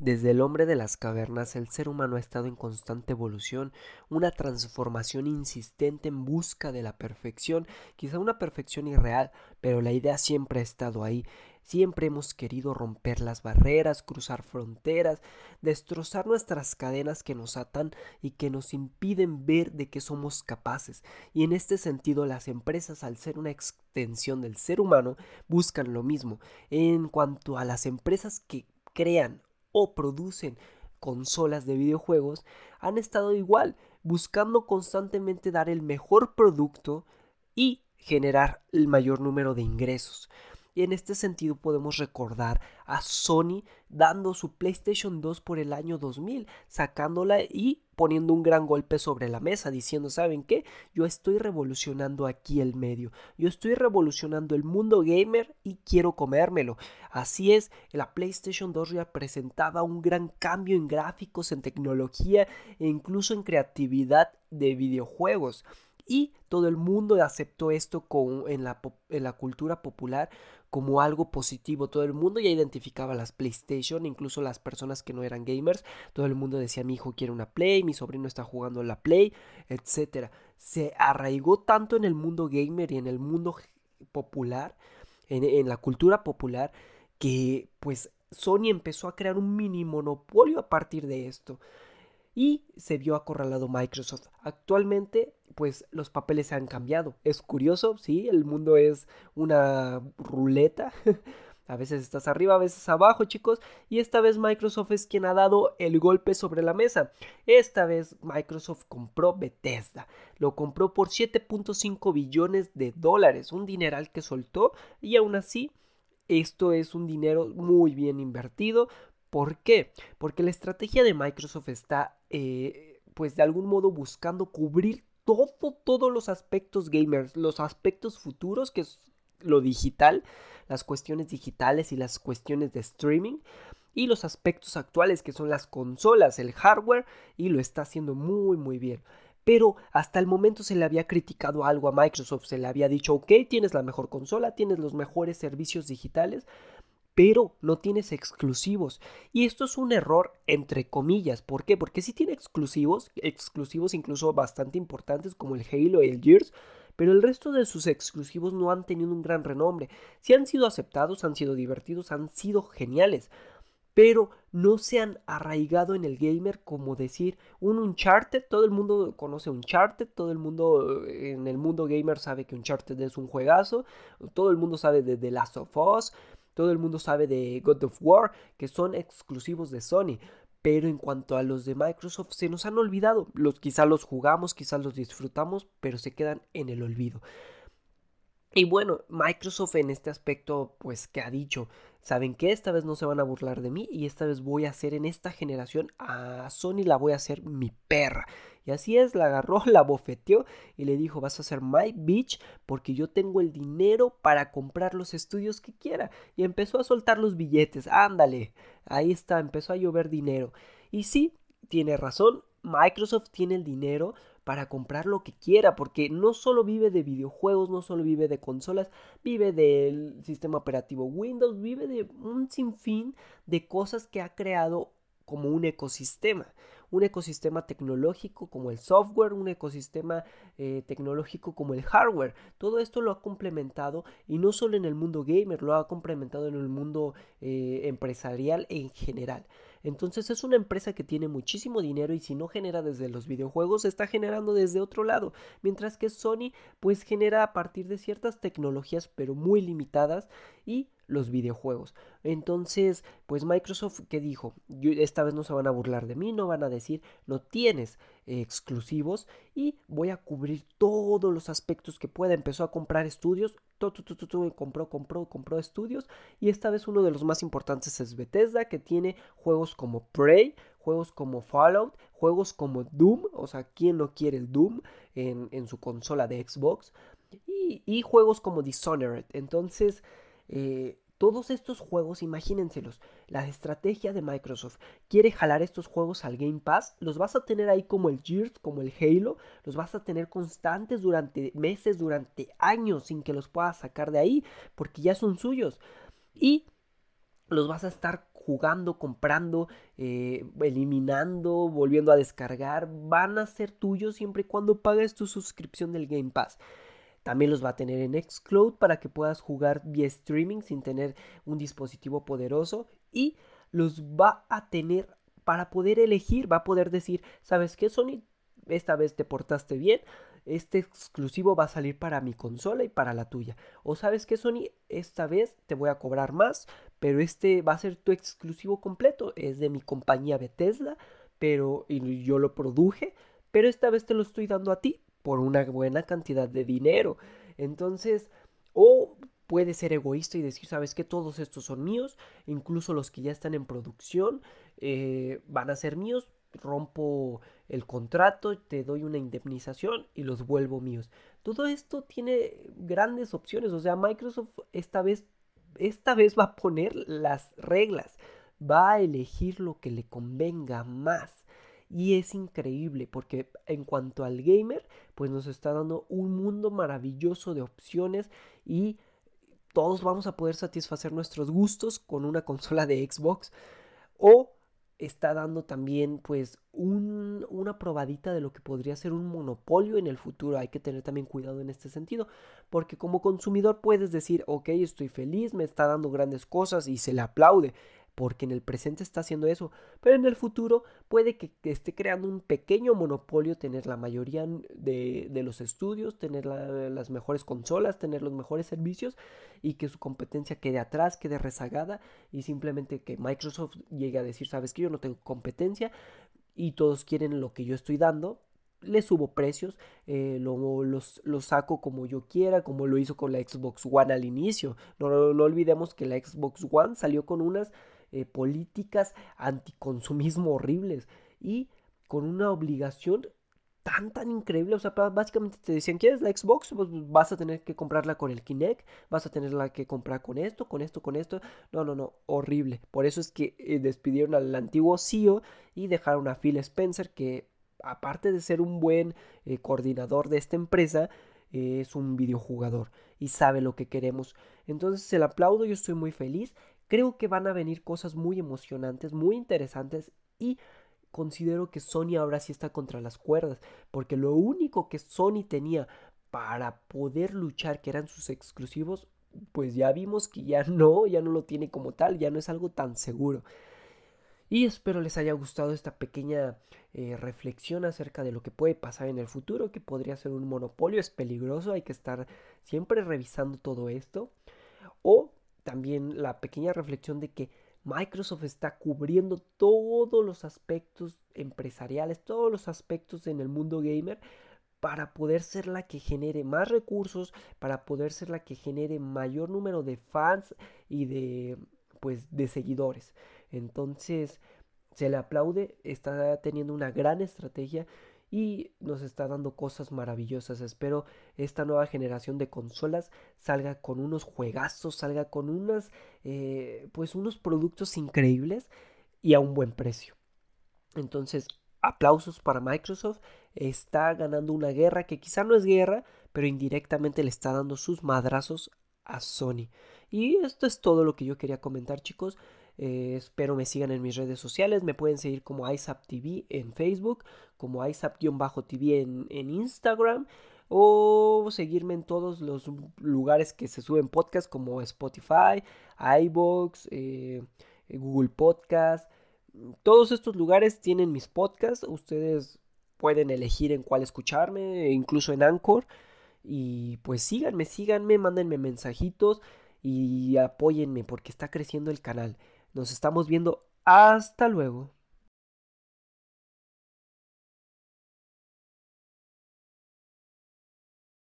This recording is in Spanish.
Desde el hombre de las cavernas, el ser humano ha estado en constante evolución, una transformación insistente en busca de la perfección, quizá una perfección irreal, pero la idea siempre ha estado ahí. Siempre hemos querido romper las barreras, cruzar fronteras, destrozar nuestras cadenas que nos atan y que nos impiden ver de qué somos capaces. Y en este sentido las empresas, al ser una extensión del ser humano, buscan lo mismo. En cuanto a las empresas que crean o producen consolas de videojuegos han estado igual, buscando constantemente dar el mejor producto y generar el mayor número de ingresos. Y en este sentido podemos recordar a Sony dando su PlayStation 2 por el año 2000, sacándola y poniendo un gran golpe sobre la mesa, diciendo, ¿saben qué? Yo estoy revolucionando aquí el medio, yo estoy revolucionando el mundo gamer y quiero comérmelo. Así es, la PlayStation 2 representaba un gran cambio en gráficos, en tecnología e incluso en creatividad de videojuegos y todo el mundo aceptó esto en, la, en la cultura popular como algo positivo. Todo el mundo ya identificaba las PlayStation, incluso las personas que no eran gamers. Todo el mundo decía, mi hijo quiere una Play, mi sobrino está jugando la Play, etc. Se arraigó tanto en el mundo gamer y en el mundo popular, en, en la cultura popular, que pues Sony empezó a crear un mini monopolio a partir de esto y se vio acorralado Microsoft. Actualmente, pues los papeles se han cambiado. Es curioso, sí, el mundo es una ruleta. a veces estás arriba, a veces abajo, chicos. Y esta vez Microsoft es quien ha dado el golpe sobre la mesa. Esta vez Microsoft compró Bethesda. Lo compró por 7.5 billones de dólares. Un dineral que soltó. Y aún así, esto es un dinero muy bien invertido ¿Por qué? Porque la estrategia de Microsoft está, eh, pues de algún modo buscando cubrir todo, todos los aspectos gamers, los aspectos futuros, que es lo digital, las cuestiones digitales y las cuestiones de streaming, y los aspectos actuales, que son las consolas, el hardware, y lo está haciendo muy, muy bien. Pero hasta el momento se le había criticado algo a Microsoft, se le había dicho, ok, tienes la mejor consola, tienes los mejores servicios digitales, pero no tienes exclusivos. Y esto es un error entre comillas. ¿Por qué? Porque sí tiene exclusivos, exclusivos incluso bastante importantes como el Halo y el Gears, pero el resto de sus exclusivos no han tenido un gran renombre. Si han sido aceptados, han sido divertidos, han sido geniales, pero no se han arraigado en el gamer como decir un Uncharted, todo el mundo conoce Uncharted, todo el mundo eh, en el mundo gamer sabe que Uncharted es un juegazo, todo el mundo sabe de The Last of Us, todo el mundo sabe de God of War, que son exclusivos de Sony. Pero en cuanto a los de Microsoft, se nos han olvidado. Los, quizá los jugamos, quizá los disfrutamos, pero se quedan en el olvido. Y bueno, Microsoft en este aspecto, pues, que ha dicho? ¿Saben que Esta vez no se van a burlar de mí y esta vez voy a hacer en esta generación a Sony la voy a hacer mi perra. Y así es, la agarró, la bofeteó y le dijo, vas a ser my bitch porque yo tengo el dinero para comprar los estudios que quiera. Y empezó a soltar los billetes, ándale, ahí está, empezó a llover dinero. Y sí, tiene razón, Microsoft tiene el dinero para comprar lo que quiera, porque no solo vive de videojuegos, no solo vive de consolas, vive del sistema operativo Windows, vive de un sinfín de cosas que ha creado como un ecosistema un ecosistema tecnológico como el software, un ecosistema eh, tecnológico como el hardware. Todo esto lo ha complementado y no solo en el mundo gamer, lo ha complementado en el mundo eh, empresarial en general. Entonces es una empresa que tiene muchísimo dinero y si no genera desde los videojuegos, está generando desde otro lado. Mientras que Sony pues genera a partir de ciertas tecnologías pero muy limitadas y los videojuegos. Entonces, pues Microsoft, ¿qué dijo? esta vez no se van a burlar de mí, no van a decir, no tienes exclusivos y voy a cubrir todos los aspectos que pueda. Empezó a comprar estudios, todo, compró, compró, compró estudios y esta vez uno de los más importantes es Bethesda, que tiene juegos como Prey, juegos como Fallout, juegos como Doom, o sea, ¿quién no quiere el Doom en, su consola de Xbox? Y juegos como Dishonored. Entonces, eh, todos estos juegos, imagínenselos, la estrategia de Microsoft quiere jalar estos juegos al Game Pass, los vas a tener ahí como el Gears, como el Halo, los vas a tener constantes durante meses, durante años, sin que los puedas sacar de ahí, porque ya son suyos. Y los vas a estar jugando, comprando, eh, eliminando, volviendo a descargar, van a ser tuyos siempre y cuando pagues tu suscripción del Game Pass. También los va a tener en Xcloud para que puedas jugar vía streaming sin tener un dispositivo poderoso y los va a tener para poder elegir, va a poder decir, ¿sabes qué Sony? Esta vez te portaste bien, este exclusivo va a salir para mi consola y para la tuya. O sabes qué Sony, esta vez te voy a cobrar más, pero este va a ser tu exclusivo completo, es de mi compañía Bethesda, pero y yo lo produje, pero esta vez te lo estoy dando a ti por una buena cantidad de dinero. Entonces, o puede ser egoísta y decir, sabes que todos estos son míos, incluso los que ya están en producción eh, van a ser míos, rompo el contrato, te doy una indemnización y los vuelvo míos. Todo esto tiene grandes opciones, o sea, Microsoft esta vez, esta vez va a poner las reglas, va a elegir lo que le convenga más. Y es increíble porque en cuanto al gamer, pues nos está dando un mundo maravilloso de opciones y todos vamos a poder satisfacer nuestros gustos con una consola de Xbox o está dando también pues una probadita de lo que podría ser un monopolio en el futuro. Hay que tener también cuidado en este sentido, porque como consumidor puedes decir, ok, estoy feliz, me está dando grandes cosas y se le aplaude porque en el presente está haciendo eso, pero en el futuro puede que, esté creando un pequeño monopolio, tener la mayoría de, los estudios, tener las mejores consolas, tener los mejores servicios y que su competencia quede atrás, quede rezagada y simplemente que Microsoft llegue a decir, sabes que yo no tengo competencia y todos quieren lo que yo estoy dando, le subo precios, eh, lo, los, saco como yo quiera, como lo hizo con la Xbox One al inicio. No, no olvidemos que la Xbox One salió con unas eh, políticas anticonsumismo horribles y con una obligación tan tan increíble, o sea, básicamente te decían, ¿quieres la Xbox? Pues vas a tener que comprarla con el Kinect, vas a tenerla que comprar con esto, con esto, con esto. No, no, no, horrible. Por eso es que eh, despidieron al antiguo CEO y dejaron a Phil Spencer que aparte de ser un buen eh, coordinador de esta empresa, es un videojugador y sabe lo que queremos. Entonces se le aplaudo, yo estoy muy feliz. Creo que van a venir cosas muy emocionantes, muy interesantes y considero que Sony ahora sí está contra las cuerdas, porque lo único que Sony tenía para poder luchar, que eran sus exclusivos, pues ya vimos que ya no, ya no lo tiene como tal, ya no es algo tan seguro. Y espero les haya gustado esta pequeña eh, reflexión acerca de lo que puede pasar en el futuro, que podría ser un monopolio, es peligroso, hay que estar siempre revisando todo esto. O también la pequeña reflexión de que Microsoft está cubriendo todos los aspectos empresariales, todos los aspectos en el mundo gamer para poder ser la que genere más recursos, para poder ser la que genere mayor número de fans y de pues de seguidores. Entonces, se le aplaude, está teniendo una gran estrategia y nos está dando cosas maravillosas. Espero esta nueva generación de consolas salga con unos juegazos, salga con unas, eh, pues unos productos increíbles y a un buen precio. Entonces, aplausos para Microsoft. Está ganando una guerra que quizá no es guerra, pero indirectamente le está dando sus madrazos a Sony. Y esto es todo lo que yo quería comentar, chicos. Eh, espero me sigan en mis redes sociales. Me pueden seguir como ISAP TV en Facebook, como ISAP-TV en, Instagram o seguirme en todos los lugares que se suben podcasts como Spotify, iBox, eh, Google Podcast. Todos estos lugares tienen mis podcasts. Ustedes pueden elegir en cuál escucharme, incluso en Anchor. Y pues síganme, síganme, mándenme mensajitos y apóyenme porque está creciendo el canal. Nos estamos viendo. Hasta luego.